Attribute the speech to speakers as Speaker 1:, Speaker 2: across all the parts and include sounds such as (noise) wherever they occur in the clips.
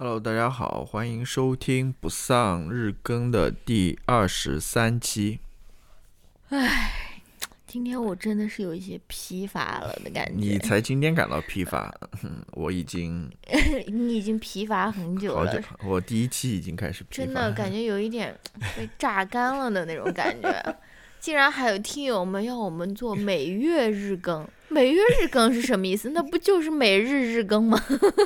Speaker 1: Hello，大家好，欢迎收听不丧日更的第二十三期。
Speaker 2: 唉今天我真的是有一些疲乏了的感觉。
Speaker 1: 你才今天感到疲乏，哼 (laughs) 我已经 (laughs)
Speaker 2: 你已经疲乏很久了
Speaker 1: 好久，，我第一期已经开始疲乏。
Speaker 2: 真的感觉有一点被榨干了的那种感觉。(laughs) 竟然还有听友们要我们做每月日更，每月日更是什么意思？那不就是每日日更吗？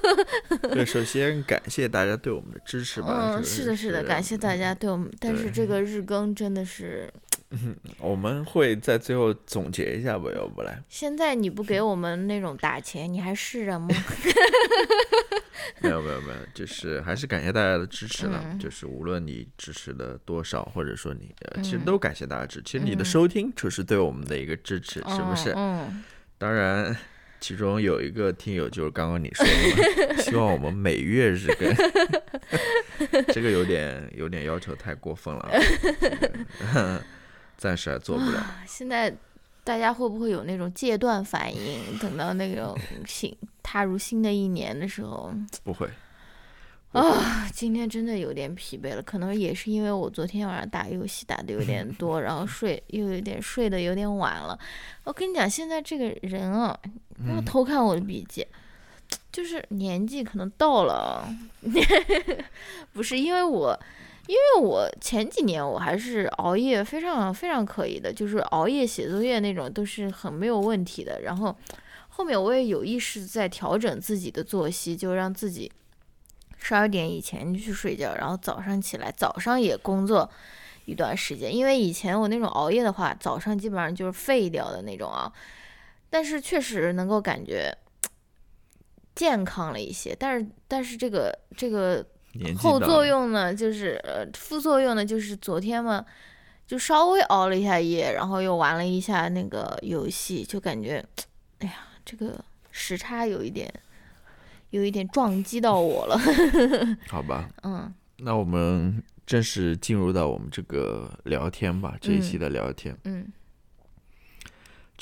Speaker 2: (laughs)
Speaker 1: 对，首先感谢大家对我们的支持吧。
Speaker 2: 嗯，
Speaker 1: 是
Speaker 2: 的，是的，感谢大家对我们。但是这个日更真的是，(laughs)
Speaker 1: 我们会在最后总结一下吧，要不来。
Speaker 2: 现在你不给我们那种打钱，你还是人吗？(laughs)
Speaker 1: 没有没有没有，就是还是感谢大家的支持了。
Speaker 2: 嗯
Speaker 1: 就是无论你支持的多少，或者说你，呃，其实
Speaker 2: 嗯
Speaker 1: 都感谢大家支持。其实你的
Speaker 2: 嗯
Speaker 1: 收听就是对我们的一个支持，是不是？
Speaker 2: 嗯，
Speaker 1: 当然，其中有一个听友就是刚刚你说的嘛，(laughs) 希望我们每月日更，这个有点有点要求太过分了暂时还做不了。
Speaker 2: 现在大家会不会有那种戒断反应？等到那种 (laughs) 新踏入新的一年的时候，(laughs)
Speaker 1: 不会，
Speaker 2: 啊，今天真的有点疲惫了，可能也是因为我昨天晚上打游戏打的有点 (laughs) 多，然后睡又有点睡的有点晚了。我跟你讲，现在这个人啊，不要偷看我的笔记，就是年纪可能到了，不是因为我。因为我前几年我还是熬夜非常非常可以的，就是熬夜写作业那种都是很没有问题的。然后后面我也有意识在调整自己的作息，就让自己十二点以前去睡觉，然后早上起来，早上也工作一段时间。因为以前我那种熬夜的话，早上基本上就是废掉的那种啊。但是确实能够感觉 (tsk) 健康了一些，但是但是这个这个
Speaker 1: 年纪
Speaker 2: 后作用呢，就是呃副作用呢，就是昨天嘛，就稍微熬了一下夜，然后又玩了一下那个游戏，就感觉，哎呀，这个时差有一点，有一点撞击到我了。(laughs)
Speaker 1: 好吧，
Speaker 2: 嗯
Speaker 1: 那我们正式进入到我们这个聊天吧，这一期的聊天。
Speaker 2: 嗯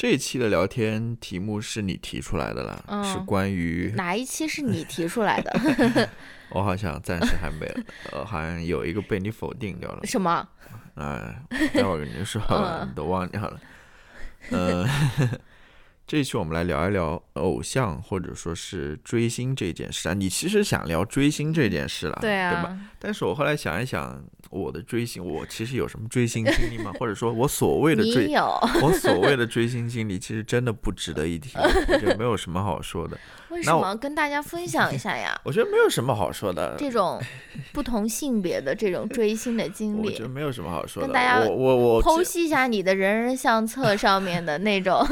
Speaker 1: 这一期的聊天题目是你提出来的啦，
Speaker 2: 嗯
Speaker 1: 是关于 (laughs)
Speaker 2: 哪一期是你提出来的？(laughs) (laughs)
Speaker 1: 我好像暂时还没有，呃，好像有一个被你否定掉了。
Speaker 2: 什么？
Speaker 1: 哎，待会儿跟你说，
Speaker 2: 嗯
Speaker 1: 你都忘掉了。嗯、这一期我们来聊一聊偶像或者说是追星这件事啊。你其实想聊追星这件事了，
Speaker 2: 对啊，
Speaker 1: 吧？但是我后来想一想，我的追星，我其实有什么追星经历吗？或者说我所谓的 (laughs) 追，我所谓的追星经历，其实真的不值得一提，我觉得没有什么好说的。
Speaker 2: 为什么跟大家分享一下呀？(laughs)
Speaker 1: 我觉得没有什么好说的，
Speaker 2: 这种不同性别的这种追星的经历
Speaker 1: 我觉得，没有什么好说的。
Speaker 2: 跟大家
Speaker 1: 我我我
Speaker 2: 剖析一下你的人人相册 (laughs) 上面的那种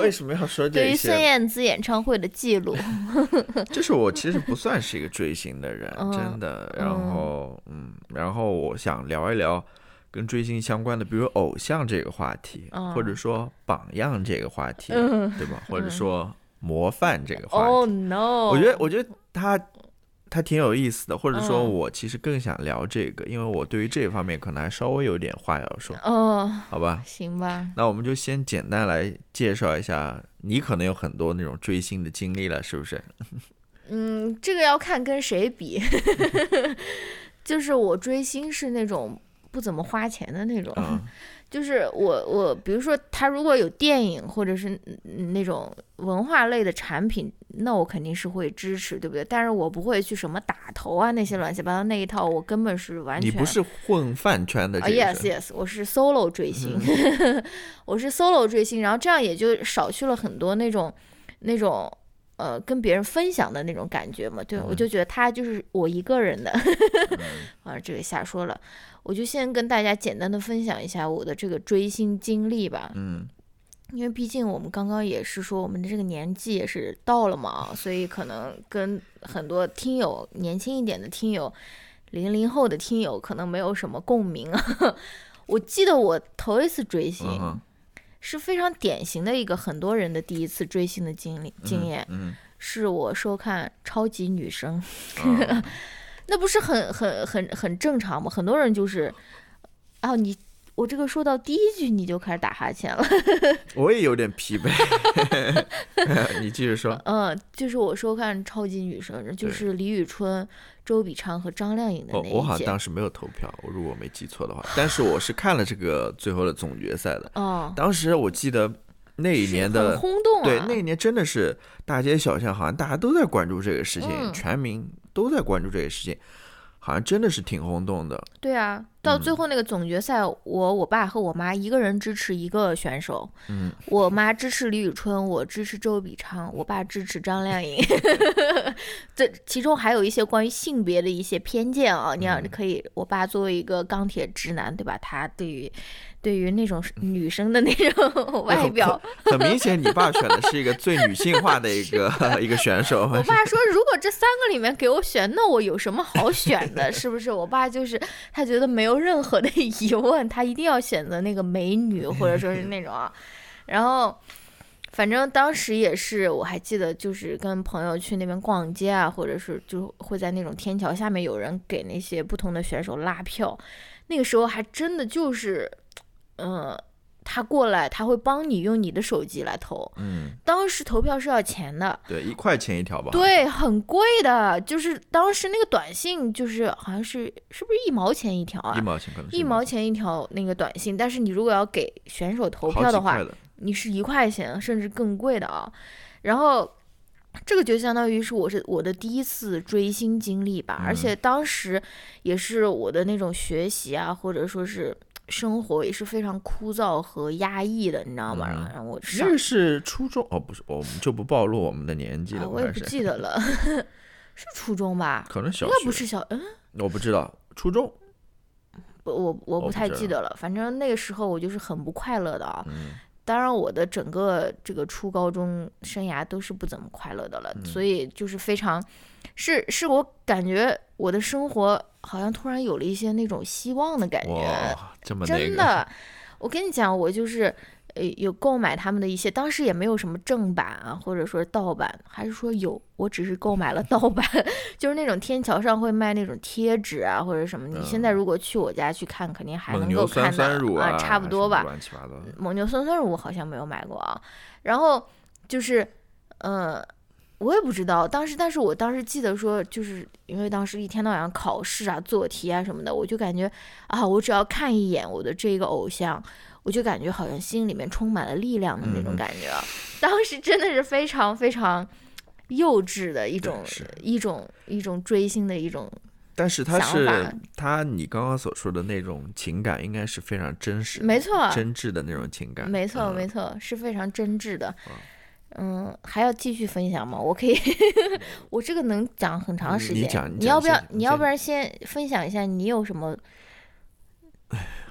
Speaker 1: 为什么要说
Speaker 2: 对于孙？燕姿演唱会的记录。(laughs)
Speaker 1: 就是我其实不算是一个追星的人，
Speaker 2: 嗯
Speaker 1: 真的。然后嗯，然后我想聊一聊跟追星相关的，比如偶像这个话题，
Speaker 2: 嗯
Speaker 1: 或者说榜样这个话题，
Speaker 2: 嗯
Speaker 1: 对吧？或者说模范这个话题。
Speaker 2: Oh no！
Speaker 1: 我觉得，我觉得他他挺有意思的，或者说，
Speaker 2: 嗯
Speaker 1: 我其实更想聊这个，因为我对于这方面可能还稍微有点话要说，
Speaker 2: 哦，
Speaker 1: 好吧？
Speaker 2: 行吧，
Speaker 1: 那我们就先简单来介绍一下，你可能有很多那种追星的经历了，是不是？(laughs)
Speaker 2: 嗯，这个要看跟谁比。(laughs) 就是我追星是那种不怎么花钱的那种，
Speaker 1: 嗯
Speaker 2: 就是我我比如说他如果有电影或者是嗯那种文化类的产品，那我肯定是会支持，对不对？但是我不会去什么打头啊那些乱七八糟那一套，我根本是完全
Speaker 1: 你不是混饭圈的
Speaker 2: 啊、
Speaker 1: 这
Speaker 2: y e
Speaker 1: 个
Speaker 2: s yes，我是 solo 追星，(laughs) 我是 solo 追星，然后这样也就少去了很多那种那种呃跟别人分享的那种感觉嘛，对，我就觉得他就是我一个人的，(laughs) 啊，这个瞎说了，我就先跟大家简单的分享一下我的这个追星经历吧，
Speaker 1: 嗯。
Speaker 2: 因为毕竟我们刚刚也是说我们的这个年纪也是到了嘛，所以可能跟很多听友年轻一点的听友，零零后的听友可能没有什么共鸣啊。(laughs) 我记得我头一次追星、是非常典型的一个很多人的第一次追星的经历经验，
Speaker 1: 嗯
Speaker 2: 是我收看超级女声，(laughs) 那不是很很很很正常吗？很多人就是，啊你我这个说到第一句你就开始打哈欠了。(laughs)
Speaker 1: 我也有点疲惫。(laughs) 你继续说。
Speaker 2: 嗯，就是我收看超级女声，就是李宇春、周笔畅和张靓颖的那一届。
Speaker 1: 我好像当时没有投票，我如果没记错的话，但是我是看了这个最后的总决赛的。
Speaker 2: 哦，
Speaker 1: 当时我记得那一年的
Speaker 2: 轰动啊。
Speaker 1: 对，那一年真的是大街小巷，好像大家都在关注这个事情，
Speaker 2: 嗯
Speaker 1: 全民都在关注这个事情，好像真的是挺轰动的。
Speaker 2: 对啊，到最后那个总决赛，我我爸和我妈一个人支持一个选手，
Speaker 1: 嗯，
Speaker 2: 我妈支持李宇春，我支持周笔畅，我爸支持张靓颖。(laughs) 这其中还有一些关于性别的一些偏见啊，你想
Speaker 1: 嗯
Speaker 2: 可以，我爸作为一个钢铁直男，对吧？他对于对于那种女生的那种外表，
Speaker 1: 很明显，你爸选的是一个最女性化的一 (laughs) 个一个选手。
Speaker 2: 我爸说，如果这三个里面给我选，那我有什么好选的？是不是？我爸就是他觉得没有任何的 (laughs) 疑问，他一定要选择那个美女，或者说是那种啊。然后，反正当时也是，我还记得，就是跟朋友去那边逛街啊，或者是就会在那种天桥下面有人给那些不同的选手拉票。那个时候还真的就是，嗯、他过来，他会帮你用你的手机来投。
Speaker 1: 嗯，
Speaker 2: 当时投票是要钱的，
Speaker 1: 对，一块钱一条吧。，
Speaker 2: 对，很贵的，就是当时那个短信，就是好像是是不是一毛钱一条啊
Speaker 1: 一？毛钱可能
Speaker 2: 一毛钱一条那个短信，但是你如果要给选手投票的话，
Speaker 1: 的。
Speaker 2: 你是一块钱甚至更贵的啊。然后这个就相当于是我是我的第一次追星经历吧，而
Speaker 1: 嗯
Speaker 2: 且当时也是我的那种学习啊，或者说是生活也是非常枯燥和压抑的，你知道吗？
Speaker 1: 嗯
Speaker 2: 然后我上
Speaker 1: 那个是初中哦，不是，我们就不暴露我们的年纪
Speaker 2: 啊，
Speaker 1: 了，
Speaker 2: 我也不记得了，(laughs) 是初中吧？
Speaker 1: 可能小
Speaker 2: 应该不，是小嗯。
Speaker 1: 我不知道，初中。
Speaker 2: 不，我我不
Speaker 1: 我不
Speaker 2: 太记得了。反正那个时候我就是很不快乐的啊。
Speaker 1: 嗯
Speaker 2: 当然，我的整个这个初高中生涯都是不怎么快乐的了，
Speaker 1: 嗯
Speaker 2: 所以就是非常，是是我感觉我的生活好像突然有了一些那种希望的感觉，
Speaker 1: 哇，这么那个，
Speaker 2: 真的。(laughs) 我跟你讲，我就是。呃，有购买他们的一些，当时也没有什么正版啊，或者说是盗版，还是说有，我只是购买了盗版，(laughs) 就是那种天桥上会卖那种贴纸啊，或者什么。你现在如果去我家去看，肯定还能够看到啊，差不多吧。蒙牛酸酸乳我好像没有买过啊。然后就是，呃，我也不知道当时，但是我当时记得说，就是因为当时一天到晚考试啊、做题啊什么的，我就感觉啊，我只要看一眼我的这个偶像。我就感觉好像心里面充满了力量的那种
Speaker 1: 嗯
Speaker 2: 感觉啊，当时真的是非常非常幼稚的一种一种一种追星的一种
Speaker 1: 但是他是他，你刚刚所说的那种情感，应该是非常真实的、
Speaker 2: 没错，
Speaker 1: 真挚的那种情感。
Speaker 2: 没错，
Speaker 1: 嗯
Speaker 2: 没错，是非常真挚的。嗯，还要继续分享吗？我可以，(laughs) 我这个能讲很长时间。
Speaker 1: 你讲你
Speaker 2: 你要不要你要不然先分享一下你有什么？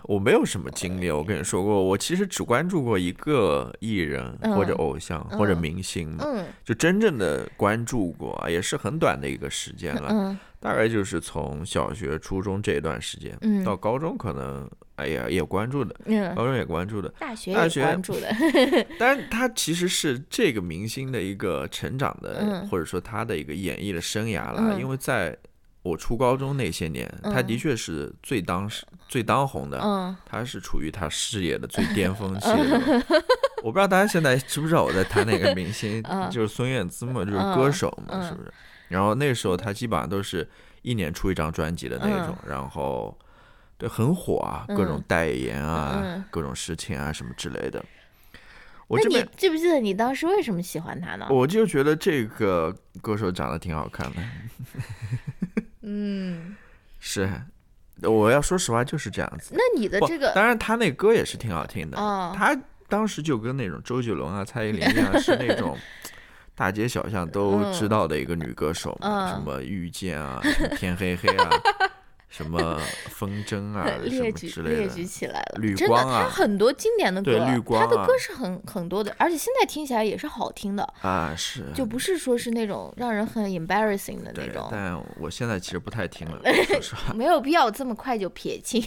Speaker 1: 我没有什么经历，我跟你说过，我其实只关注过一个艺人或者
Speaker 2: 嗯
Speaker 1: 偶像、或者
Speaker 2: 嗯
Speaker 1: 明星就真正的关注过，也是很短的一个时间了，
Speaker 2: 嗯
Speaker 1: 大概就是从小学、初中这一段时间，
Speaker 2: 嗯
Speaker 1: 到高中可能哎呀也关注的，
Speaker 2: 嗯，
Speaker 1: 高中也关注的，
Speaker 2: 大学也关注的。(laughs)
Speaker 1: 但是他其实是这个明星的一个成长的，
Speaker 2: 嗯
Speaker 1: 或者说他的一个演艺的生涯啦。
Speaker 2: 嗯
Speaker 1: 因为在我初高中那些年，他的
Speaker 2: 嗯
Speaker 1: 确是最当时、最当红的，
Speaker 2: 嗯
Speaker 1: 他是处于他事业的最巅峰期。(laughs) 我不知道大家现在知不知道我在谈哪个明星，(laughs)
Speaker 2: 嗯
Speaker 1: 就是孙燕姿嘛，就是
Speaker 2: 嗯
Speaker 1: 歌手嘛，
Speaker 2: 嗯
Speaker 1: 是不是？然后那时候他基本上都是一年出一张专辑的那种，然后对很火啊，各种
Speaker 2: 嗯
Speaker 1: 代言啊，
Speaker 2: 嗯
Speaker 1: 各种事情啊什么之类的。我这边
Speaker 2: 记不记得你当时为什么喜欢他呢？
Speaker 1: 我就觉得这个歌手长得挺好看的，
Speaker 2: 嗯，
Speaker 1: 是，我要说实话就是这样子。
Speaker 2: 那你的这个
Speaker 1: 当然他那歌也是挺好听的，
Speaker 2: 哦
Speaker 1: 他当时就跟那种周杰伦啊、蔡依林一样，是那种 (laughs) 大街小巷都知道的一个女歌手嘛，
Speaker 2: 嗯。
Speaker 1: 什么遇见啊、什么天黑黑啊、什么风筝啊 (laughs) 什
Speaker 2: 列举
Speaker 1: 么之类
Speaker 2: 列举。起来了，
Speaker 1: 绿
Speaker 2: 真的，
Speaker 1: 光啊
Speaker 2: 他很多经典的歌，他
Speaker 1: 光啊
Speaker 2: 的歌是很很多的，而且现在听起来也是好听的，
Speaker 1: 啊，是，
Speaker 2: 就不是说是那种让人很 embarrassing 的那，种，
Speaker 1: 但我现在其实不太听了。(laughs)
Speaker 2: 没有必要这么快就撇清。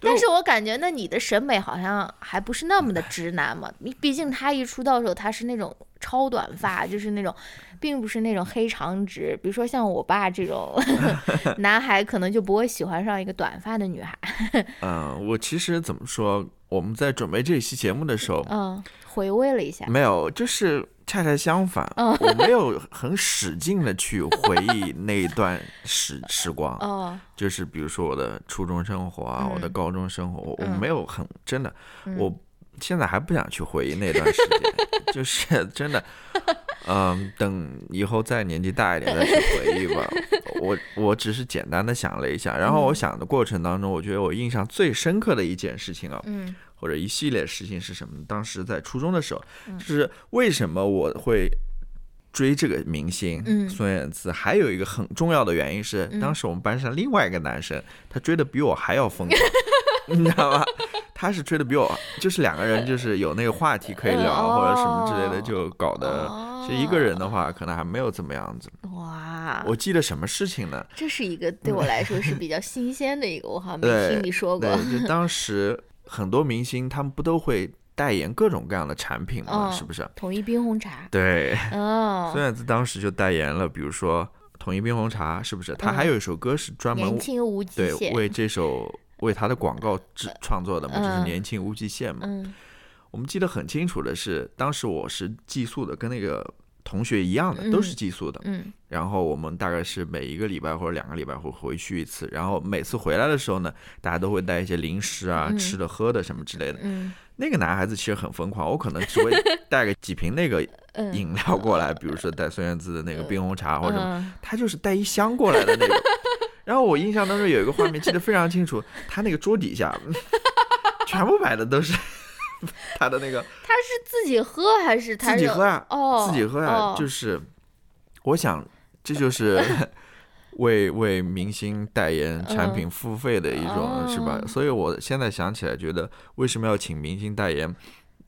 Speaker 2: 但是我感觉，那你的审美好像还不是那么的直男嘛？你毕竟他一出道的时候，他是那种超短发，就是那种，并不是那种黑长直。比如说像我爸这种 (laughs) 男孩，可能就不会喜欢上一个短发的女孩。(laughs)
Speaker 1: 嗯，我其实怎么说，我们在准备这期节目的时候，
Speaker 2: 嗯，回味了一下，
Speaker 1: 没有，就是恰恰相反，
Speaker 2: 嗯
Speaker 1: 我 (laughs) 没有很使劲的去回忆那一段时时光，
Speaker 2: 哦，
Speaker 1: 就是比如说我的初中生活啊，
Speaker 2: 嗯
Speaker 1: 我的高中生活，我我
Speaker 2: 嗯
Speaker 1: 没有很真的，
Speaker 2: 嗯
Speaker 1: 我现在还不想去回忆那段时间，就是真的，嗯，等以后再年纪大一点再去回忆吧。我我只是简单的想了一下，然后我
Speaker 2: 嗯
Speaker 1: 想的过程当中，我觉得我印象最深刻的一件事情啊，
Speaker 2: 嗯
Speaker 1: 或者一系列事情是什么？当时在初中的时候，
Speaker 2: 嗯
Speaker 1: 就是为什么我会追这个明星
Speaker 2: 嗯
Speaker 1: 孙燕姿？还有一个很重要的原因是，
Speaker 2: 嗯
Speaker 1: 当时我们班上另外一个男生，他追的比我还要疯狂，(laughs) 你知道吗？(laughs) 他是吹的比我，就是两个人就是有那个话题可以聊，
Speaker 2: 哦
Speaker 1: 或者什么之类的，就搞得。
Speaker 2: 哦
Speaker 1: 是一个人的话，可能还没有怎么样子。
Speaker 2: 哇，
Speaker 1: 我记得什么事情呢？
Speaker 2: 这是一个对我来说是比较新鲜的一个，我好像没听你说过
Speaker 1: 对，。就当时很多明星他们不都会代言各种各样的产品吗？
Speaker 2: 嗯
Speaker 1: 是不是？
Speaker 2: 统一冰红茶，
Speaker 1: 对，
Speaker 2: 哦
Speaker 1: 孙，(laughs) 燕姿当时就代言了，比如说统一冰红茶，是不是？她还有一首歌是专门
Speaker 2: 年轻无极
Speaker 1: 对，为这首为他的广告制创作的嘛，就是
Speaker 2: 嗯。
Speaker 1: 年轻无极限嘛。
Speaker 2: 嗯。
Speaker 1: 我们记得很清楚的是，当时我是寄宿的，跟那个同学一样的，都是
Speaker 2: 嗯
Speaker 1: 寄宿的。
Speaker 2: 嗯。
Speaker 1: 然后我们大概是每一个礼拜或者两个礼拜会回去一次，然后每次回来的时候呢，大家都会带一些零食啊、
Speaker 2: 嗯。
Speaker 1: 吃的、喝的什么之类的。
Speaker 2: 嗯。
Speaker 1: 那个男孩子其实很疯狂，我可能只会带个几瓶那个 (laughs)
Speaker 2: 嗯，
Speaker 1: 饮料过来，比如说带孙燕姿的那个冰红茶或者什么，
Speaker 2: 嗯。
Speaker 1: 他就是带一箱过来的那种。然后我印象当中有一个画面记得非常清楚，(laughs) 他那个桌底下 (laughs) 全部摆的都是 (laughs) 他的那个
Speaker 2: 他是自己喝还是他
Speaker 1: 自己喝啊，
Speaker 2: 哦，
Speaker 1: 自己喝啊，
Speaker 2: 哦。
Speaker 1: 就是我想这就是为为明星代言产品付费的一种、是吧？
Speaker 2: 哦
Speaker 1: 所以我现在想起来，觉得为什么要请明星代言，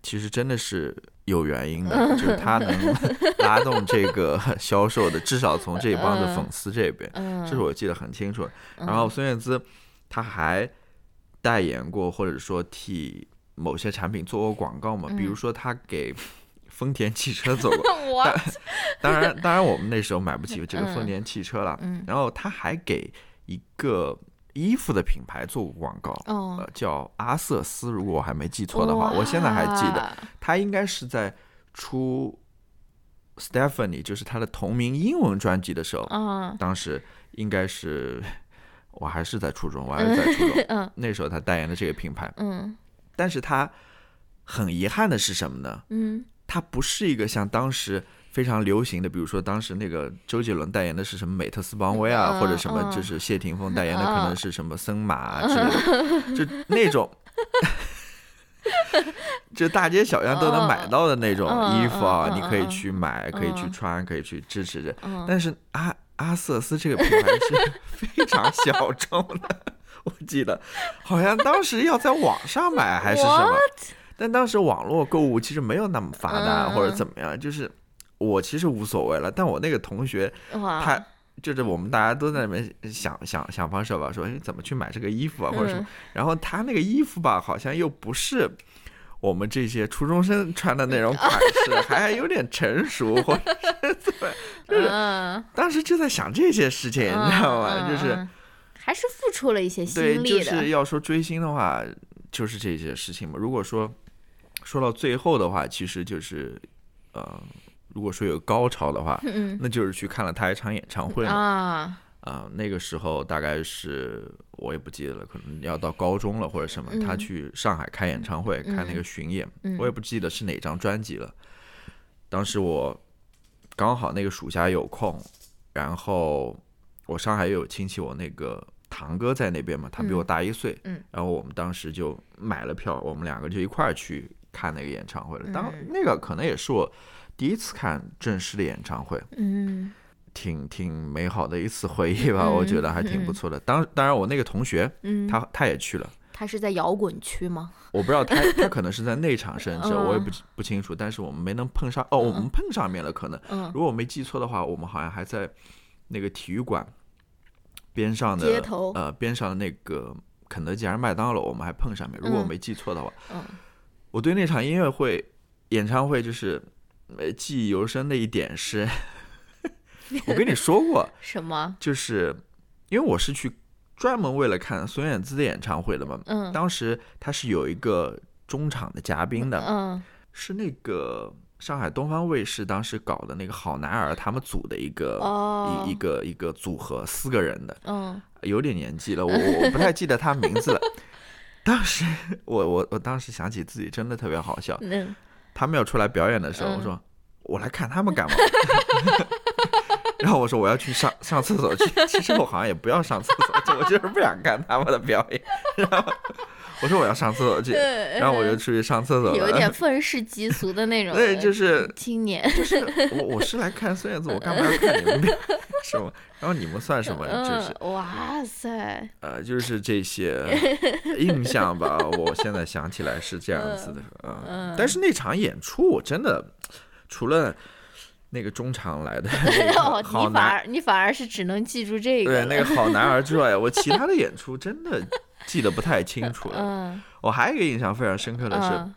Speaker 1: 其实真的是有原因的，就是他能 (laughs) 拉动这个销售的，至少从这一帮的粉丝这边，
Speaker 2: 嗯，
Speaker 1: 这是我记得很清楚。然后孙燕姿她还代言过，或者说替某些产品做过广告嘛，比如
Speaker 2: 嗯。
Speaker 1: 说她给丰田汽车做过。(laughs)
Speaker 2: 我 (laughs)
Speaker 1: 当然，当然我们那时候买不起这个丰
Speaker 2: 嗯。
Speaker 1: 田汽车了。
Speaker 2: 嗯。
Speaker 1: 然后他还给一个衣服的品牌做过广告，
Speaker 2: 哦。
Speaker 1: 呃，叫阿瑟斯，如果我还没记错的话，我现在还记得，他应该是在出 Stephanie，就是他的同名英文专辑的时候，
Speaker 2: 嗯。
Speaker 1: 当时应该是我还是在初中，我还是在初中，(laughs)
Speaker 2: 嗯。
Speaker 1: 那时候他代言的这个品牌，
Speaker 2: 嗯。
Speaker 1: 但是他很遗憾的是什么呢？
Speaker 2: 嗯。
Speaker 1: 他不是一个像当时非常流行的，比如说当时那个周杰伦代言的是什么美特斯邦威啊，
Speaker 2: 嗯
Speaker 1: 或者什么
Speaker 2: 嗯。
Speaker 1: 就是谢霆锋代言的可
Speaker 2: 嗯
Speaker 1: 能是什么森马啊之类的，就那种。(laughs) 就大街小巷都能买到的那种衣服啊，你可以去买，可以去
Speaker 2: 嗯。
Speaker 1: 穿，可以去支持着。
Speaker 2: 嗯，
Speaker 1: 但是阿阿瑟斯这个品牌是 (laughs) 非常小众的，我记得好像当时要在网上买还是什么，但当时网络购物其实没有那么发达
Speaker 2: 嗯。
Speaker 1: 或者怎么样，就是我其实无所谓了，但我那个同学，他。就是我们大家都在那边想想想方设法说，哎，怎么去买这个衣服啊，或者什么
Speaker 2: 嗯。
Speaker 1: 然后他那个衣服吧，好像又不是我们这些初中生穿的那种款式，还有点成熟，或者是怎么。(laughs) (laughs)
Speaker 2: 嗯，
Speaker 1: 当时就在想这些事情，你知道吗？就是
Speaker 2: 嗯还是付出了一些心力的，就
Speaker 1: 是要说追星的话，就是这些事情嘛。如果说说到最后的话，其实就是呃，如果说有高潮的话，
Speaker 2: 嗯
Speaker 1: 那就是去看了他一场演唱会嘛。
Speaker 2: 啊，
Speaker 1: 啊、那个时候大概是我也不记得了，可能要到高中了或者什么，他
Speaker 2: 嗯。
Speaker 1: 去上海开演唱会，开那个
Speaker 2: 嗯
Speaker 1: 巡演，
Speaker 2: 嗯。
Speaker 1: 我也不记得是哪张专辑了。当时我刚好那个暑假有空，然后我上海又有亲戚，我那个堂哥在那边嘛，他比我
Speaker 2: 嗯
Speaker 1: 大一岁，
Speaker 2: 嗯。
Speaker 1: 然后我们当时就买了票，我们两个就一块儿去看那个演唱会了。当
Speaker 2: 嗯。
Speaker 1: 那个可能也是我第一次看正式的演唱会，
Speaker 2: 嗯。
Speaker 1: 挺挺美好的一次回忆吧，我觉得还挺不错的。当当然，我那个同学
Speaker 2: 嗯，
Speaker 1: 他他也去了，
Speaker 2: 他是在摇滚区吗？
Speaker 1: 我不知道他他可能是在内场甚至 (laughs)
Speaker 2: 嗯。
Speaker 1: 我也不不清楚，但是我们没能碰上哦，我们碰上面了可能。
Speaker 2: 嗯。
Speaker 1: 如果我没记错的话，我们好像还在那个体育馆边上的
Speaker 2: 街头。
Speaker 1: 呃边上的那个肯德基还是麦当劳，我们还碰上面。如果我
Speaker 2: 嗯
Speaker 1: 没记错的话，
Speaker 2: 嗯。
Speaker 1: 我对那场音乐会演唱会就是呃记忆犹深的一点是，(laughs) 我跟你说过，(laughs)
Speaker 2: 什么？
Speaker 1: 就是因为我是去专门为了看孙燕姿的演唱会的嘛。
Speaker 2: 嗯
Speaker 1: 当时他是有一个中场的嘉宾的，
Speaker 2: 嗯
Speaker 1: 是那个上海东方卫视当时搞的那个好男儿他们组的一个、
Speaker 2: 哦
Speaker 1: 一一个一个组合，四个人的，
Speaker 2: 嗯
Speaker 1: 有点年纪了，我 (laughs) 我不太记得他名字了。当时我我我当时想起自己真的特别好笑，
Speaker 2: 嗯
Speaker 1: 他们要出来表演的时候，
Speaker 2: 嗯
Speaker 1: 我说我来看他们干嘛？(laughs) 然后我说我要去上上厕所去，其实我好像也不要上厕所，我就是不想看他们的表演。然后我说我要上厕所去，然后我就出去上厕所了。
Speaker 2: 有点愤世嫉俗的那种 (laughs)
Speaker 1: 对，就是
Speaker 2: 青年，
Speaker 1: 就是我我是来看孙燕姿，我干嘛要看你们？(laughs) 是吗？然后你们算什么？就是
Speaker 2: 嗯，哇塞，
Speaker 1: 呃，就是这些印象吧。(laughs) 我现在想起来是这样子的，嗯。
Speaker 2: 嗯
Speaker 1: 但是那场演出，我真的除了那个中场来的
Speaker 2: 你反
Speaker 1: 男，
Speaker 2: 而你反而是只能记住这个
Speaker 1: 对，那个好男儿之外，我其他的演出真的记得不太清楚了。
Speaker 2: 嗯
Speaker 1: 我还有一个印象非常深刻的是，
Speaker 2: 嗯，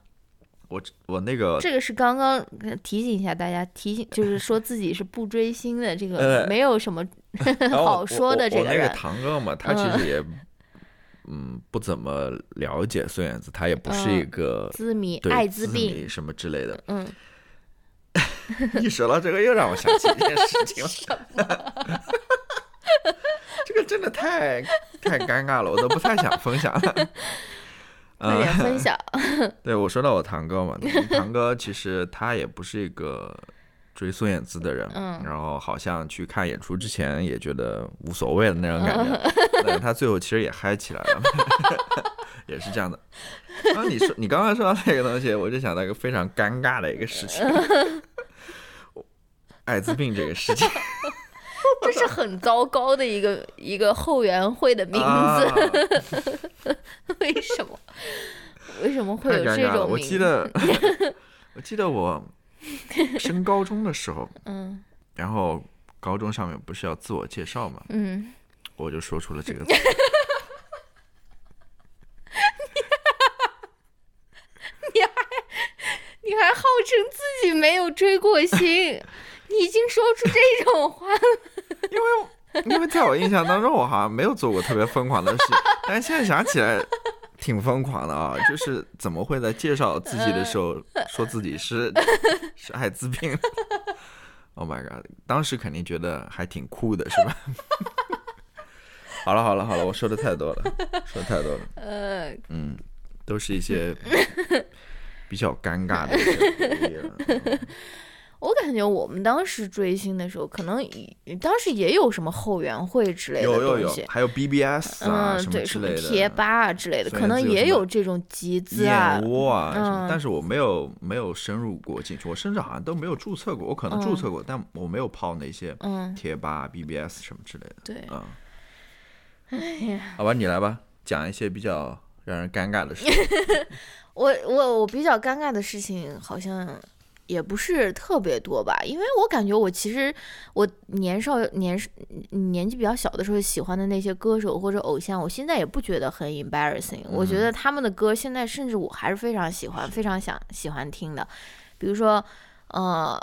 Speaker 1: 我我那个
Speaker 2: 这个是刚刚呃提醒一下大家，提醒就是说自己是不追星的，这个
Speaker 1: 呃
Speaker 2: 没有什么 (laughs) 好说的
Speaker 1: 我我那个堂哥嘛，他其实也嗯不怎么了解孙燕姿，他也不是一
Speaker 2: 嗯
Speaker 1: 个
Speaker 2: 滋迷
Speaker 1: 对
Speaker 2: 艾滋
Speaker 1: 迷
Speaker 2: 病，
Speaker 1: 什么之类的。
Speaker 2: 嗯，(laughs)
Speaker 1: 一说到这个，又让我想起一件事情了。(laughs) 这个真的太太尴尬了，我都不太想分享了。(laughs)
Speaker 2: 快点
Speaker 1: 嗯，
Speaker 2: 分享，(laughs)
Speaker 1: 对我说到我堂哥嘛，堂哥其实他也不是一个追孙燕姿的人，
Speaker 2: 嗯。
Speaker 1: 然后好像去看演出之前也觉得无所谓的那种感觉，(laughs) 但是他最后其实也嗨起来了，也是这样的。然后你说你刚刚说到那个东西，我就想到一个非常尴尬的一个事情，艾滋病这个事情 (laughs)
Speaker 2: 这是很糟糕的一个一个后援会的名字，
Speaker 1: 啊 (laughs)
Speaker 2: 为什么？为什么会。有这种名？
Speaker 1: 我记得，(laughs) 我记得我升高中的时候，
Speaker 2: 嗯
Speaker 1: 然后高中上面不是要自我介绍嘛，
Speaker 2: 嗯，
Speaker 1: 我就说出了这个字。
Speaker 2: 你还号称自己没有追过星，你已经说出这种话了。
Speaker 1: 因为因为在我印象当中，我好像没有做过特别疯狂的事，(laughs) 但是现在想起来挺疯狂的啊！就是怎么会在介绍自己的时候说自己是 (laughs) 是艾滋病？Oh my god！当时肯定觉得还挺酷的，是吧？(laughs) 好了好了好了，我说的太多了，说的太多了，
Speaker 2: 呃，
Speaker 1: 嗯，都是一些比较尴尬的一些回忆了。
Speaker 2: 我感觉我们当时追星的时候，可能也当时也有什么后援会之类的
Speaker 1: 有有有
Speaker 2: 东西，，
Speaker 1: 还有 BBS 啊、
Speaker 2: 嗯，
Speaker 1: 什么
Speaker 2: 对，什么
Speaker 1: 之类的，
Speaker 2: 贴吧啊之类的，可能也
Speaker 1: 有
Speaker 2: 这种集资啊
Speaker 1: 燕。窝啊什么，
Speaker 2: 嗯
Speaker 1: 但是我没有没有深入过进去，我甚至好像都没有注册过，我可能注册过，但我没有泡那些
Speaker 2: 嗯，
Speaker 1: 贴吧、BBS 什么之类的。
Speaker 2: 对，
Speaker 1: 嗯，
Speaker 2: 哎呀，
Speaker 1: 好吧，你来吧，讲一些比较让人尴尬的事情。(laughs)
Speaker 2: 我我我比较尴尬的事情好像也不是特别多吧，因为我感觉我其实我年少年年纪比较小的时候喜欢的那些歌手或者偶像，我现在也不觉得很 embarrassing，、我觉得他们的歌现在甚至我还是非常喜欢，非常想喜欢听的，比如说呃。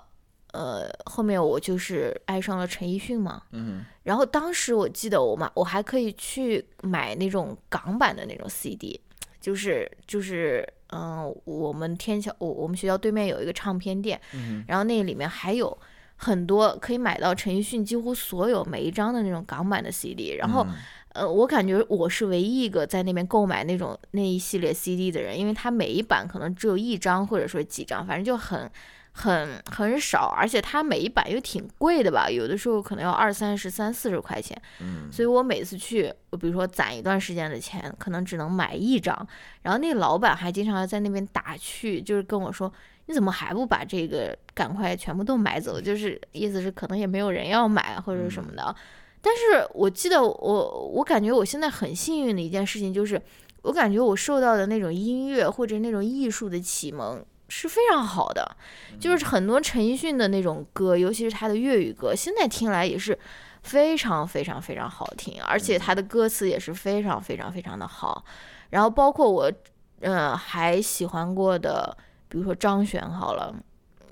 Speaker 2: 呃，后面我就是爱上了陈奕迅嘛，
Speaker 1: 嗯
Speaker 2: 然后当时我记得我嘛，我还可以去买那种港版的那种 CD，就是就是嗯、我们天桥我我们学校对面有一个唱片店，
Speaker 1: 嗯
Speaker 2: 然后那里面还有很多可以买到陈奕迅几乎所有每一张的那种港版的 CD，然后、
Speaker 1: 嗯。
Speaker 2: 呃，我感觉我是唯一一个在那边购买那种那一系列 CD 的人，因为它每一版可能只有一张或者说几张，反正就很很很少，而且它每一版又挺贵的吧，有的时候可能要二三十、三四十块钱。
Speaker 1: 嗯
Speaker 2: 所以我每次去，我比如说攒一段时间的钱，可能只能买一张。然后那个老板还经常在那边打趣，就是跟我说：“你怎么还不把这个赶快全部都买走？”就是意思是可能也没有人要买或者什么的。但是我记得我我感觉我现在很幸运的一件事情就是，我感觉我受到的那种音乐或者那种艺术的启蒙是非常好的，就是很多陈奕迅的那种歌，尤其是他的粤语歌，现在听来也是非常非常非常好听，而且他的歌词也是非常非常非常的好。然后包括我，嗯，还喜欢过的，比如说张悬，好了。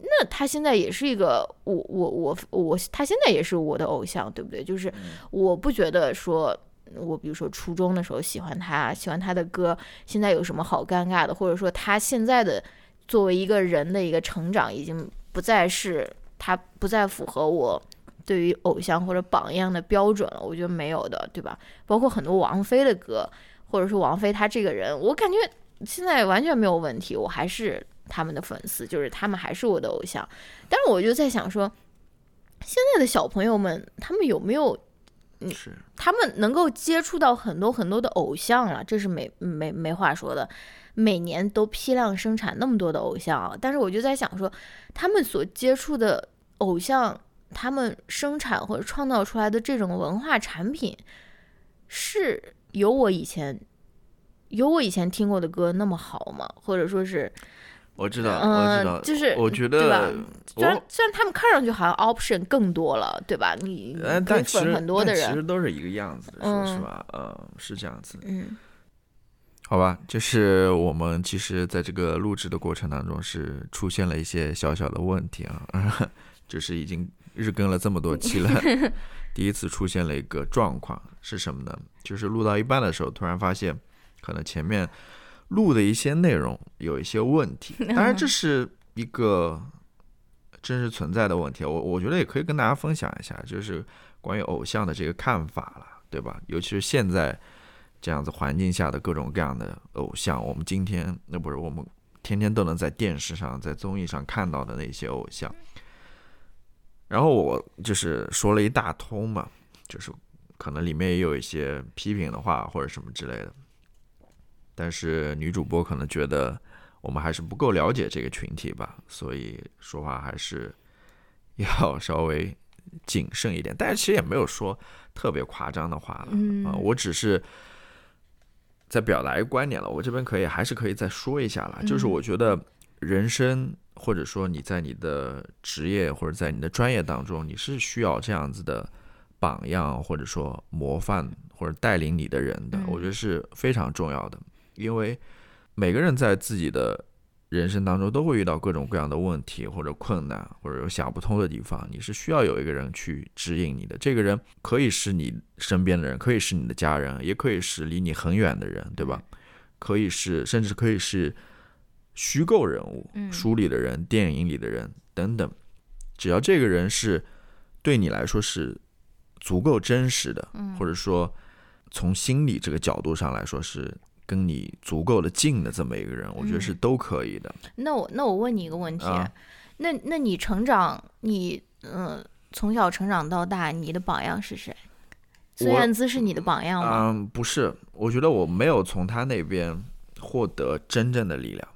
Speaker 2: 那他现在也是一个我我我我，他现在也是我的偶像，对不对？就是我不觉得说我比如说初中的时候喜欢他，喜欢他的歌，现在有什么好尴尬的？或者说他现在的作为一个人的一个成长，已经不再是他不再符合我对于偶像或者榜样的标准了。我觉得没有的，对吧？包括很多王菲的歌，或者是王菲她这个人，我感觉现在完全没有问题，我还是他们的粉丝，就是他们还是我的偶像。但是我就在想说，现在的小朋友们，他们有没有？
Speaker 1: 是
Speaker 2: 他们能够接触到很多很多的偶像了，这是没没没话说的。每年都批量生产那么多的偶像啊，但是我就在想说，他们所接触的偶像，他们生产或者创造出来的这种文化产品，是有我以前有我以前听过的歌那么好吗？或者说是？
Speaker 1: 我知道，我知道，
Speaker 2: 就是
Speaker 1: 我觉
Speaker 2: 对吧
Speaker 1: 得
Speaker 2: 虽然，虽然他们看上去好像 option 更多了，对吧？你
Speaker 1: 但其实
Speaker 2: 很多的
Speaker 1: 人其实，都是一个样子的，说实
Speaker 2: 嗯
Speaker 1: 话，嗯，是这样子。
Speaker 2: 嗯
Speaker 1: 好吧，就是我们其实在这个录制的过程当中是出现了一些小小的问题啊，(laughs) 就是已经日更了这么多期了，(laughs) 第一次出现了一个状况是什么呢？就是录到一半的时候，突然发现可能前面录的一些内容有一些问题，(laughs) 当然这是一个真实存在的问题，我我觉得也可以跟大家分享一下，就是关于偶像的这个看法了，对吧？尤其是现在。这样子环境下的各种各样的偶像，我们今天那不是我们天天都能在电视上、在综艺上看到的那些偶像。然后我就是说了一大通嘛，就是可能里面也有一些批评的话或者什么之类的。但是女主播可能觉得我们还是不够了解这个群体吧，所以说话还是要稍微谨慎一点。但是其实也没有说特别夸张的话了啊、
Speaker 2: 嗯
Speaker 1: 我只是。在表达一个观点了，我这边可以还是可以再说一下了，就是
Speaker 2: 嗯。
Speaker 1: 我觉得人生或者说你在你的职业或者在你的专业当中，你是需要这样子的榜样或者说模范或者带领你的人的，
Speaker 2: 嗯
Speaker 1: 我觉得是非常重要的，因为每个人在自己的人生当中都会遇到各种各样的问题或者困难，或者有想不通的地方，你是需要有一个人去指引你的。这个人可以是你身边的人，可以是你的家人，也可以是离你很远的人，对吧？可以是，甚至可以是虚构人物，
Speaker 2: 嗯
Speaker 1: 书里的人、电影里的人等等。只要这个人是对你来说是足够真实的，
Speaker 2: 嗯
Speaker 1: 或者说从心理这个角度上来说是跟你足够的近的这么一个人，我觉得是
Speaker 2: 嗯
Speaker 1: 都可以的。
Speaker 2: 那我那我问你一个问题，
Speaker 1: 啊
Speaker 2: 那那你成长，你嗯、呃从小成长到大，你的榜样是谁？孙燕姿是你的榜样吗？
Speaker 1: 嗯，不是，我觉得我没有从他那边获得真正的力量，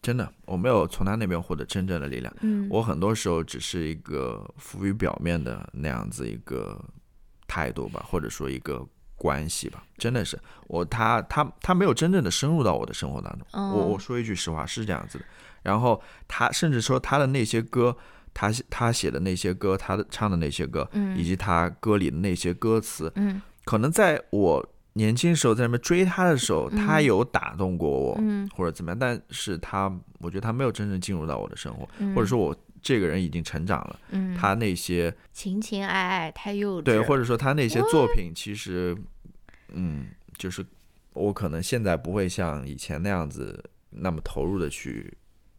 Speaker 1: 真的，我没有从他那边获得真正的力量。
Speaker 2: 嗯，
Speaker 1: 我很多时候只是一个浮于表面的那样子一个态度吧，或者说一个关系吧，真的是。我他他他没有真正的深入到我的生活当中。我
Speaker 2: 哦
Speaker 1: 我说一句实话是这样子的，然后他甚至说他的那些歌，他他写的那些歌，他的唱的那些歌，
Speaker 2: 嗯。
Speaker 1: 以及他歌里的那些歌词，
Speaker 2: 嗯。
Speaker 1: 可能在我年轻时候在那边追他的时候，他有打动过我，
Speaker 2: 嗯。
Speaker 1: 或者怎么样，但是他我觉得他没有真正进入到我的生活，
Speaker 2: 嗯，
Speaker 1: 或者说我这个人已经成长了，
Speaker 2: 嗯，
Speaker 1: 他那些
Speaker 2: 情情爱爱太幼稚，
Speaker 1: 对，或者说他那些作品其实，嗯，就是我可能现在不会像以前那样子那么投入的去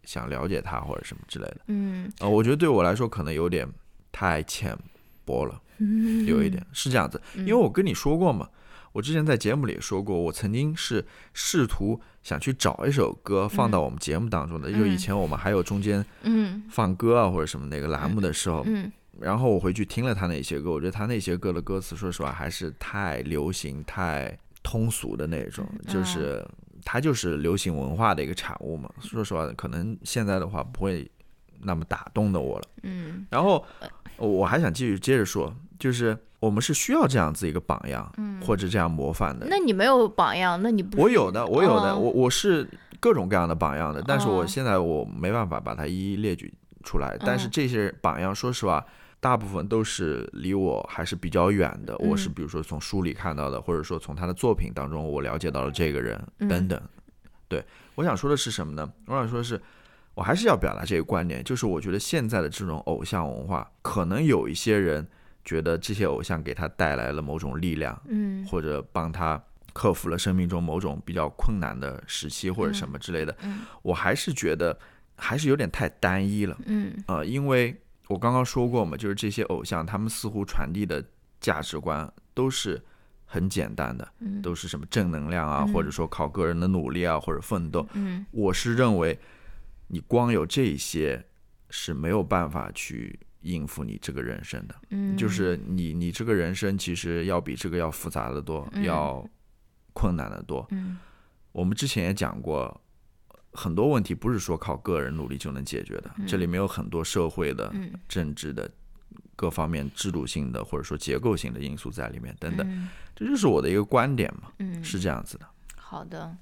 Speaker 1: 想了解他或者什么之类的，
Speaker 2: 嗯。
Speaker 1: 呃，我觉得对我来说可能有点太浅薄了。
Speaker 2: 嗯。
Speaker 1: 有一点是这样子，因为我跟你说过嘛，我之前在节目里也说过，我曾经是试图想去找一首歌放到我们节目当中的，就以前我们还有中间
Speaker 2: 嗯。
Speaker 1: 放歌啊或者什么那个栏目的时候，
Speaker 2: 嗯。
Speaker 1: 然后我回去听了他那些歌，我觉得他那些歌的歌词，说实话还是太流行、太通俗的那种，就是他就是流行文化的一个产物嘛。说实话，可能现在的话不会那么打动的我了。
Speaker 2: 嗯。
Speaker 1: 然后我还想继续接着说，就是我们是需要这样子一个榜样，或者这样模范的。
Speaker 2: 那你没有榜样，那你不
Speaker 1: 我有的，我有的，
Speaker 2: 哦
Speaker 1: 我我是各种各样的榜样的，但是我
Speaker 2: 哦
Speaker 1: 现在我没办法把它一一列举出来。但是
Speaker 2: 嗯
Speaker 1: 这些榜样，说实话，大部分都是离我还是比较远的。我是
Speaker 2: 嗯
Speaker 1: 比如说从书里看到的，或者说从他的作品当中我了解到了这个人
Speaker 2: 嗯
Speaker 1: 等等。对，我想说的是什么呢？我想说的是。我还是要表达这个观点，就是我觉得现在的这种偶像文化，可能有一些人觉得这些偶像给他带来了某种力量，
Speaker 2: 嗯。
Speaker 1: 或者帮他克服了生命中某种比较困难的时期或者什么之类的，
Speaker 2: 嗯。
Speaker 1: 我还是觉得还是有点太单一了。
Speaker 2: 嗯。
Speaker 1: 呃，因为我刚刚说过嘛，就是这些偶像他们似乎传递的价值观都是很简单的，
Speaker 2: 嗯。
Speaker 1: 都是什么正能量啊，或者说靠个人的努力啊或者奋斗。
Speaker 2: 嗯。
Speaker 1: 我是认为你光有这些是没有办法去应付你这个人生的。
Speaker 2: 嗯，
Speaker 1: 就是你你这个人生其实要比这个要复杂的多，
Speaker 2: 嗯
Speaker 1: 要困难的多。
Speaker 2: 嗯
Speaker 1: 我们之前也讲过，很多问题不是说靠个人努力就能解决的，这里面有很多社会的、
Speaker 2: 嗯
Speaker 1: 政治的各方面制度性的或者说结构性的因素在里面等等。
Speaker 2: 嗯
Speaker 1: 这就是我的一个观点嘛，
Speaker 2: 嗯，
Speaker 1: 是这样子的。
Speaker 2: 好的，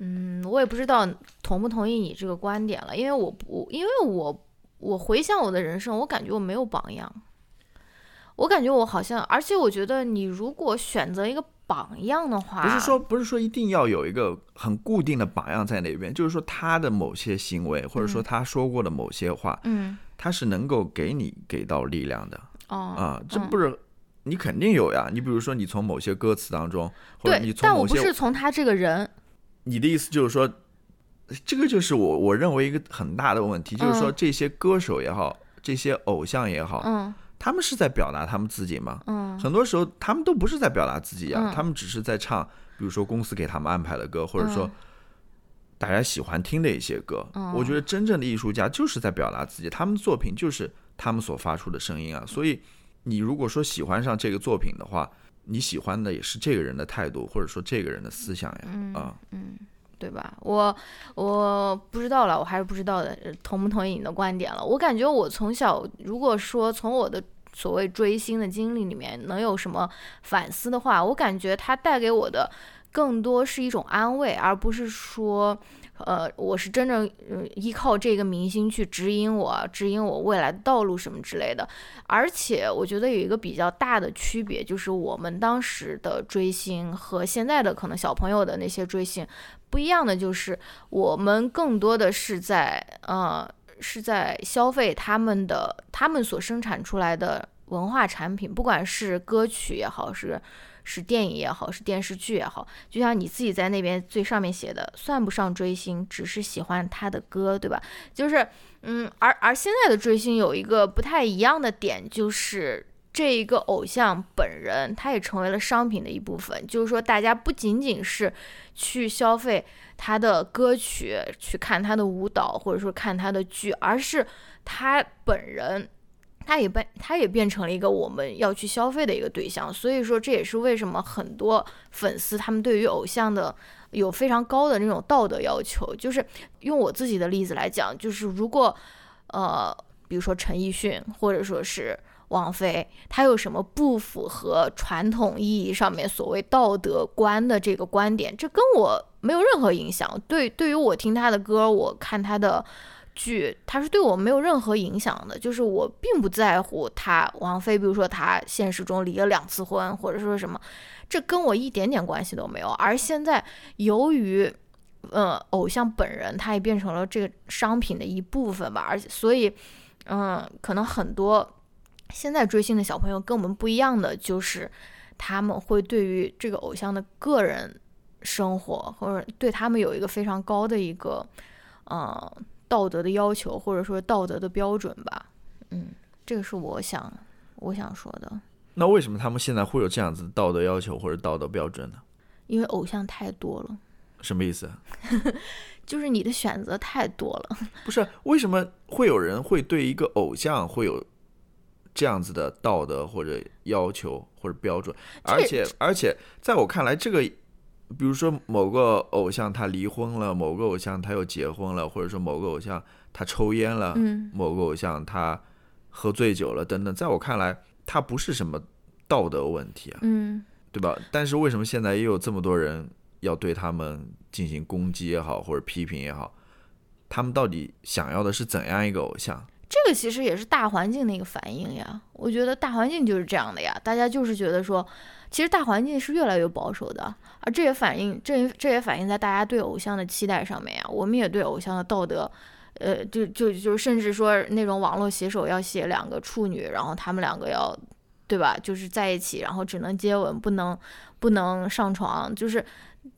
Speaker 2: 嗯，我也不知道同不同意你这个观点了，因为我不，因为我我回想我的人生，我感觉我没有榜样，我感觉我好像，而且我觉得你如果选择一个榜样的话，
Speaker 1: 不是说不是说一定要有一个很固定的榜样在那边，就是说他的某些行为或者说他说过的某些话，
Speaker 2: 嗯。
Speaker 1: 他是能够给你给到力量的
Speaker 2: 哦
Speaker 1: 啊，这
Speaker 2: 嗯。
Speaker 1: 不是。你肯定有呀，你比如说，你从某些歌词当中，或者你
Speaker 2: 对，但我不是从他这个人，
Speaker 1: 你的意思就是说，这个就是我我认为一个很大的问题，就是说
Speaker 2: 嗯
Speaker 1: 这些歌手也好，这些偶像也好，
Speaker 2: 嗯
Speaker 1: 他们是在表达他们自己吗？
Speaker 2: 嗯
Speaker 1: 很多时候他们都不是在表达自己啊，
Speaker 2: 嗯
Speaker 1: 他们只是在唱，比如说公司给他们安排的歌，或者说
Speaker 2: 嗯
Speaker 1: 大家喜欢听的一些歌。
Speaker 2: 嗯
Speaker 1: 我觉得真正的艺术家就是在表达自己，他们作品就是他们所发出的声音啊。所以你如果说喜欢上这个作品的话，你喜欢的也是这个人的态度，或者说这个人的思想呀，
Speaker 2: 嗯
Speaker 1: 啊。
Speaker 2: 嗯，对吧？我我不知道了，我还是不知道的，呃同不同意你的观点了？我感觉我从小，如果说从我的所谓追星的经历里面能有什么反思的话，我感觉它带给我的更多是一种安慰，而不是说。呃，我是真正呃依靠这个明星去指引我，指引我未来的道路什么之类的。而且我觉得有一个比较大的区别，就是我们当时的追星和现在的可能小朋友的那些追星不一样的，就是我们更多的是在呃是在消费他们的他们所生产出来的文化产品，不管是歌曲也好，是是电影也好，是电视剧也好，就像你自己在那边最上面写的，算不上追星，只是喜欢他的歌，对吧？就是嗯，而而现在的追星有一个不太一样的点，就是这一个偶像本人，他也成为了商品的一部分。就是说，大家不仅仅是去消费他的歌曲，去看他的舞蹈，或者说看他的剧，而是他本人。他也变，他也变成了一个我们要去消费的一个对象，所以说这也是为什么很多粉丝他们对于偶像的有非常高的那种道德要求。就是用我自己的例子来讲，就是如果呃，比如说陈奕迅或者说是王菲，他有什么不符合传统意义上面所谓道德观的这个观点，这跟我没有任何影响。对，对于我听他的歌，我看他的。剧，它是对我没有任何影响的，就是我并不在乎他王菲，比如说她现实中离了两次婚，或者说什么，这跟我一点点关系都没有。而现在，由于呃偶像本人，他也变成了这个商品的一部分吧，而且所以，嗯，可能很多现在追星的小朋友跟我们不一样的，就是他们会对于这个偶像的个人生活，或者对他们有一个非常高的一个，嗯。道德的要求，或者说道德的标准吧，嗯，这个是我想我想说的。
Speaker 1: 那为什么他们现在会有这样子的道德要求或者道德标准呢？
Speaker 2: 因为偶像太多了。
Speaker 1: 什么意思？(laughs)
Speaker 2: 就是你的选择太多了。
Speaker 1: 不是，为什么会有人会对一个偶像会有这样子的道德或者要求或者标准？而且而且，在我看来，这个。比如说某个偶像他离婚了，某个偶像他又结婚了，或者说某个偶像他抽烟了，
Speaker 2: 嗯，
Speaker 1: 某个偶像他喝醉酒了等等，在我看来，他不是什么道德问题啊，
Speaker 2: 嗯，
Speaker 1: 对吧？但是为什么现在也有这么多人要对他们进行攻击也好，或者批评也好？他们到底想要的是怎样一个偶像？
Speaker 2: 这个其实也是大环境的一个反应呀。我觉得大环境就是这样的呀，大家就是觉得说。其实大环境是越来越保守的，而这也反映这也这也反映在大家对偶像的期待上面呀。我们也对偶像的道德，呃，就就就甚至说那种网络写手要写两个处女，然后他们两个要对吧？就是在一起，然后只能接吻，不能不能上床，就是，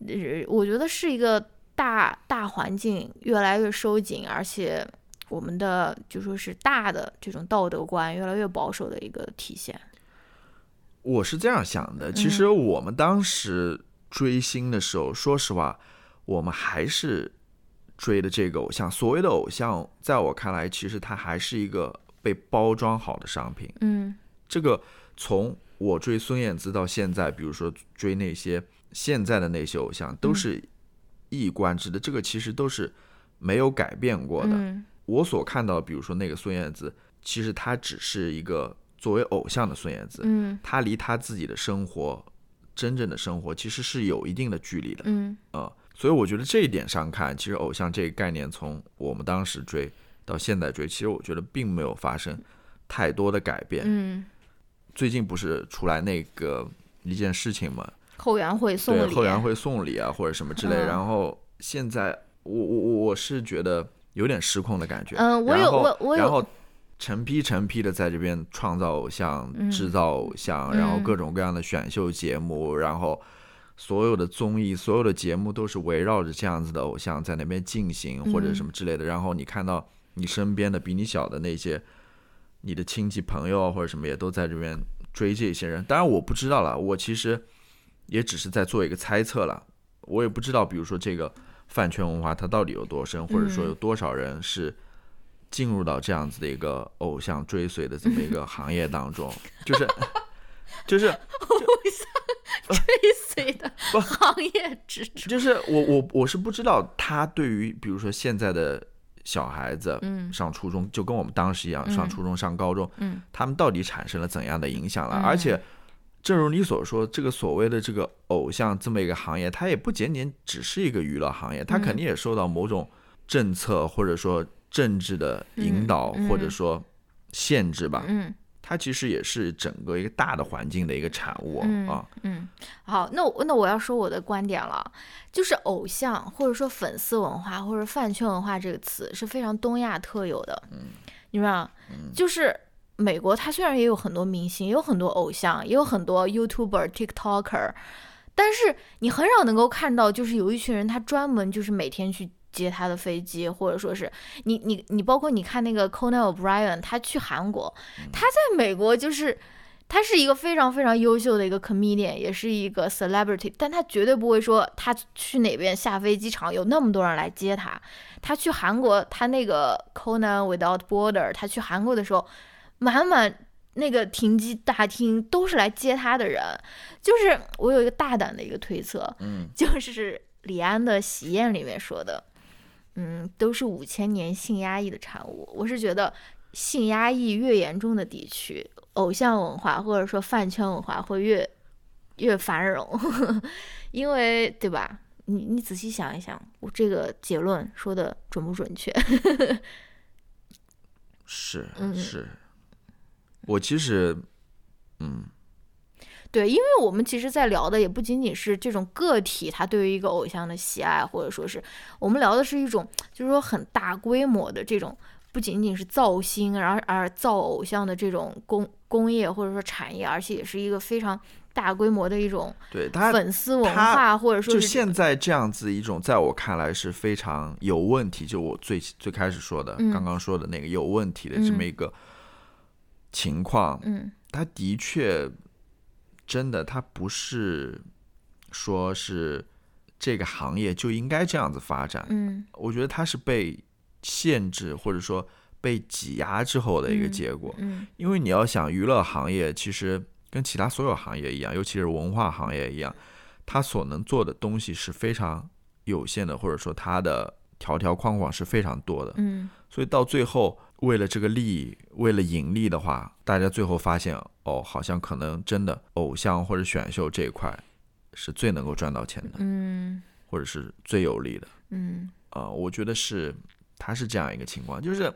Speaker 2: 呃，我觉得是一个大大环境越来越收紧，而且我们的就说是大的这种道德观越来越保守的一个体现。
Speaker 1: 我是这样想的，其实我们当时追星的时候，说实话，我们还是追的这个偶像。所谓的偶像，在我看来，其实它还是一个被包装好的商品。
Speaker 2: 嗯
Speaker 1: 这个从我追孙燕姿到现在，比如说追那些现在的那些偶像，都是一以贯之的。这个其实都是没有改变过的。
Speaker 2: 嗯
Speaker 1: 我所看到，比如说那个孙燕姿，其实她只是一个作为偶像的孙燕姿，
Speaker 2: 嗯
Speaker 1: 她离她自己的生活，真正的生活其实是有一定的距离的。
Speaker 2: 嗯
Speaker 1: 呃，所以我觉得这一点上看，其实偶像这个概念从我们当时追到现在追，其实我觉得并没有发生太多的改变。
Speaker 2: 嗯，
Speaker 1: 最近不是出来那个一件事情嘛，
Speaker 2: 后援会送
Speaker 1: 对，
Speaker 2: 礼，
Speaker 1: 后援会送礼啊或者什么之类，
Speaker 2: 嗯
Speaker 1: 然后现在我我我我是觉得有点失控的感觉。
Speaker 2: 嗯，我有
Speaker 1: 然后
Speaker 2: 我我有
Speaker 1: 然后成批成批的在这边创造偶像、
Speaker 2: 嗯
Speaker 1: 制造偶像，然后
Speaker 2: 嗯
Speaker 1: 各种各样的选秀节目，然后所有的综艺、所有的节目都是围绕着这样子的偶像在那边进行，或者
Speaker 2: 嗯
Speaker 1: 什么之类的。然后你看到你身边的比你小的那些，你的亲戚朋友啊或者什么也都在这边追这些人。当然我不知道了，我其实也只是在做一个猜测了，我也不知道，比如说这个饭圈文化它到底有多深，或者说
Speaker 2: 嗯
Speaker 1: 有多少人是进入到这样子的一个偶像追随的这么一个行业当中，(laughs) 就是就是偶像
Speaker 2: 追随的行业之中。
Speaker 1: 就是我我我是不知道他对于比如说现在的小孩子，
Speaker 2: 嗯。
Speaker 1: 上初中就跟我们当时一样，
Speaker 2: 嗯。
Speaker 1: 上初中上高中，
Speaker 2: 嗯。
Speaker 1: 他们到底产生了怎样的影响了？
Speaker 2: 嗯。
Speaker 1: 而且，正如你所说，这个所谓的这个偶像这么一个行业，它也不仅仅只是一个娱乐行业，它肯定也受到某种政策或者说政治的引导，
Speaker 2: 嗯嗯
Speaker 1: 或者说限制吧。
Speaker 2: 嗯
Speaker 1: 它其实也是整个一个大的环境的一个产物
Speaker 2: 嗯
Speaker 1: 啊。
Speaker 2: 嗯，好，那我那我要说我的观点了，就是偶像或者说粉丝文化或者饭圈文化这个词是非常东亚特有的。嗯，你知道，就是美国它虽然也有很多明星，也有很多偶像，也有很多 YouTuber、TikToker，但是你很少能够看到，就是有一群人他专门就是每天去。接他的飞机，或者说是你你你，包括你看那个 Conan O'Brien，他去韩国，他在美国就是他是一个非常非常优秀的一个 comedian，也是一个 celebrity，但他绝对不会说他去哪边下飞机场有那么多人来接他。他去韩国，他那个 Conan Without Border，他去韩国的时候，满满那个停机大厅都是来接他的人。就是我有一个大胆的一个推测，
Speaker 1: 嗯，
Speaker 2: 就是李安的《喜宴》里面说的，嗯，都是五千年性压抑的产物。我是觉得性压抑越严重的地区，偶像文化或者说饭圈文化会越越繁荣，(laughs) 因为对吧？你你仔细想一想，我这个结论说的准不准确？
Speaker 1: 是 (laughs)
Speaker 2: 嗯
Speaker 1: 是，我其实，嗯，
Speaker 2: 对，因为我们其实，在聊的也不仅仅是这种个体他对于一个偶像的喜爱，或者说是我们聊的是一种，就是说很大规模的这种，不仅仅是造星，而而造偶像的这种工工业或者说产业，而且也是一个非常大规模的一种
Speaker 1: 对他
Speaker 2: 粉丝文化，或者说
Speaker 1: 就现在这样子一种，在我看来是非常有问题，就我最最开始说的，
Speaker 2: 嗯。
Speaker 1: 刚刚说的那个有问题的这么
Speaker 2: 嗯。
Speaker 1: 一个情况，
Speaker 2: 嗯。
Speaker 1: 他的确真的，他不是说是这个行业就应该这样子发展，
Speaker 2: 嗯。
Speaker 1: 我觉得他是被限制或者说被挤压之后的一个
Speaker 2: 嗯
Speaker 1: 结果。
Speaker 2: 嗯。
Speaker 1: 因为你要想，娱乐行业其实跟其他所有行业一样，尤其是文化行业一样，它所能做的东西是非常有限的，或者说它的条条框框是非常多的。
Speaker 2: 嗯
Speaker 1: 所以到最后，为了这个利益，为了盈利的话，大家最后发现，哦，好像可能真的偶像或者选秀这一块是最能够赚到钱的，
Speaker 2: 嗯
Speaker 1: 或者是最有利的。
Speaker 2: 嗯
Speaker 1: 啊、我觉得是，它是这样一个情况，就是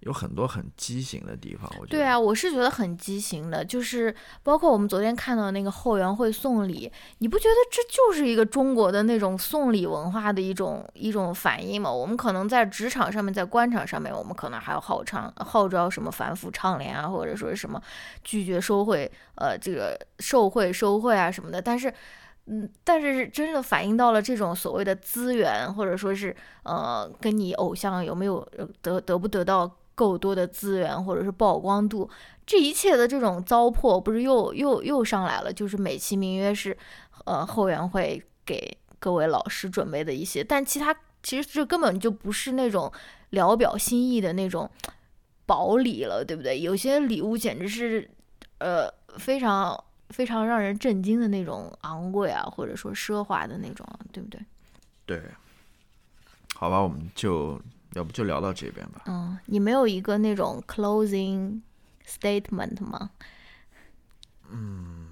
Speaker 1: 有很多很畸形的地方。我觉得
Speaker 2: 对啊，我是觉得很畸形的，就是包括我们昨天看到的那个后援会送礼，你不觉得这就是一个中国的那种送礼文化的一种一种反应吗？我们可能在职场上面，在官场上面，我们可能还要号唱号召什么反腐倡廉啊，或者说是什么拒绝收贿，呃，这个受贿收贿啊什么的，但是。嗯，但是真的反映到了这种所谓的资源，或者说是呃，跟你偶像有没有得得不得到够多的资源，或者是曝光度，这一切的这种糟粕，不是又又又上来了？就是美其名曰是，呃，后援会给各位老师准备的一些，但其他其实这根本就不是那种聊表心意的那种薄礼了，对不对？有些礼物简直是，呃，非常。非常让人震惊的那种昂贵啊，或者说奢华的那种，对不对？
Speaker 1: 对，好吧，我们就要不就聊到这边吧。
Speaker 2: 嗯，你没有一个那种 closing statement 吗？
Speaker 1: 嗯，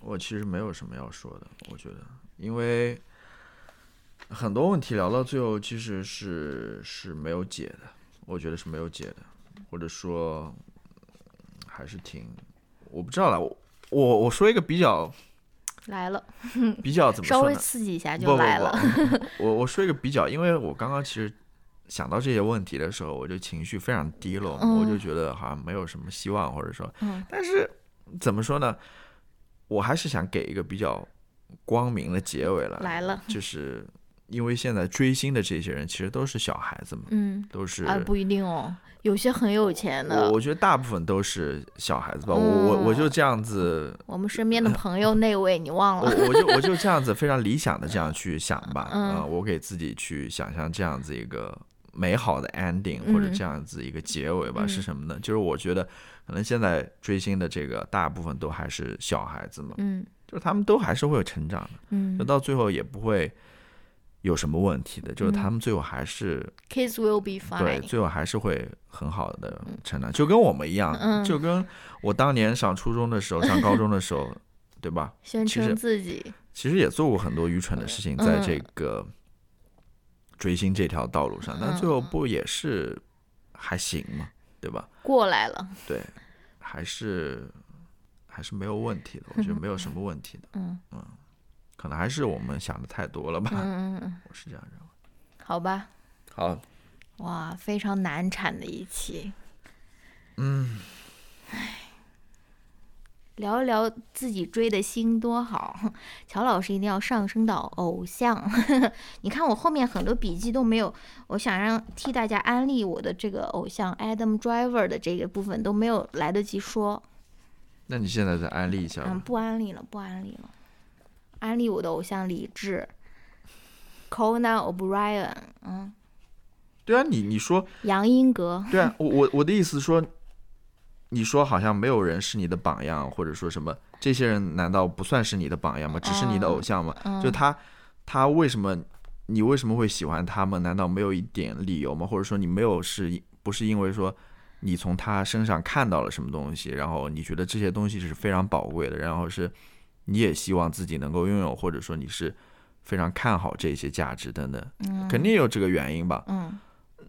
Speaker 1: 我其实没有什么要说的，我觉得，因为很多问题聊到最后其实是是没有解的，我觉得是没有解的，或者说还是挺，我不知道了，我。我我说一个比较
Speaker 2: 来了，
Speaker 1: 比较怎么 (laughs)
Speaker 2: 稍微刺激一下就来了。
Speaker 1: 我我说一个比较，因为我刚刚其实想到这些问题的时候，我就情绪非常低落，我就觉得好像没有什么希望，或者说，但是怎么说呢？我还是想给一个比较光明的结尾了。
Speaker 2: 来了，
Speaker 1: 就是因为现在追星的这些人其实都是小孩子嘛，
Speaker 2: 嗯，
Speaker 1: 都是
Speaker 2: 啊，不一定哦。有些很有钱的，
Speaker 1: 我我觉得大部分都是小孩子吧。我我我就这样子，
Speaker 2: 我们身边的朋友那位你忘了？
Speaker 1: 我我就我就这样子 (laughs) 非常理想的这样去想吧。嗯，我给自己去想象这样子一个美好的 ending 或者这样子一个结尾吧。是什么呢？就是我觉得可能现在追星的这个大部分都还是小孩子嘛。
Speaker 2: 嗯，
Speaker 1: 就是他们都还是会有成长的。嗯，那到最后也不会。有什么问题的？就是他们最后还是
Speaker 2: kids will be fine。
Speaker 1: 对，最后还是会很好的成长，(laughs) 就跟我们一样，就跟我当年上初中的时候、(laughs) 上高中的时候，对吧？
Speaker 2: 宣称自己
Speaker 1: 其实也做过很多愚蠢的事情，在这个追星这条道路上，但最后不也是还行嘛，对吧？
Speaker 2: 过来了，
Speaker 1: 对，还是还是没有问题的，我觉得没有什么问题的，
Speaker 2: 嗯
Speaker 1: 嗯。可能还是我们想的太多了吧？
Speaker 2: 嗯嗯嗯，(laughs)
Speaker 1: 我是这样认为。
Speaker 2: 好吧。
Speaker 1: 好。
Speaker 2: 哇，非常难产的一期。
Speaker 1: 嗯。
Speaker 2: 唉，聊一聊自己追的星多好。(laughs) 乔老师一定要上升到偶像。(laughs) 你看我后面很多笔记都没有，我想让替大家安利我的这个偶像 Adam Driver 的这个部分都没有来得及说。
Speaker 1: 那你现在再安利一下。
Speaker 2: 嗯，不安利了，不安利了。安利我的偶像李志，Conan O'Brien，嗯，
Speaker 1: 对啊，你你说
Speaker 2: 杨英格，
Speaker 1: 对啊，我我我的意思说，你说好像没有人是你的榜样，或者说什么，这些人难道不算是你的榜样吗？只是你的偶像吗？就他他为什么你为什么会喜欢他们？难道没有一点理由吗？或者说你没有是不是因为说你从他身上看到了什么东西，然后你觉得这些东西是非常宝贵的，然后是。你也希望自己能够拥有，或者说你是非常看好这些价值等等，肯定有这个原因吧。
Speaker 2: 嗯，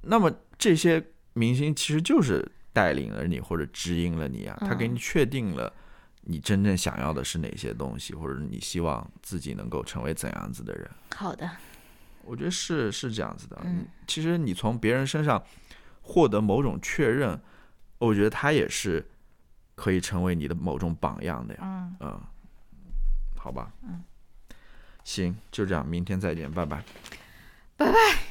Speaker 1: 那么这些明星其实就是带领了你或者指引了你啊，他给你确定了你真正想要的是哪些东西，或者你希望自己能够成为怎样子的人。
Speaker 2: 好的，
Speaker 1: 我觉得是是这样子的。嗯，其实你从别人身上获得某种确认，我觉得他也是可以成为你的某种榜样的呀。
Speaker 2: 嗯
Speaker 1: 嗯。好吧，
Speaker 2: 嗯，
Speaker 1: 行，就这样，明天再见，拜拜，
Speaker 2: 拜拜。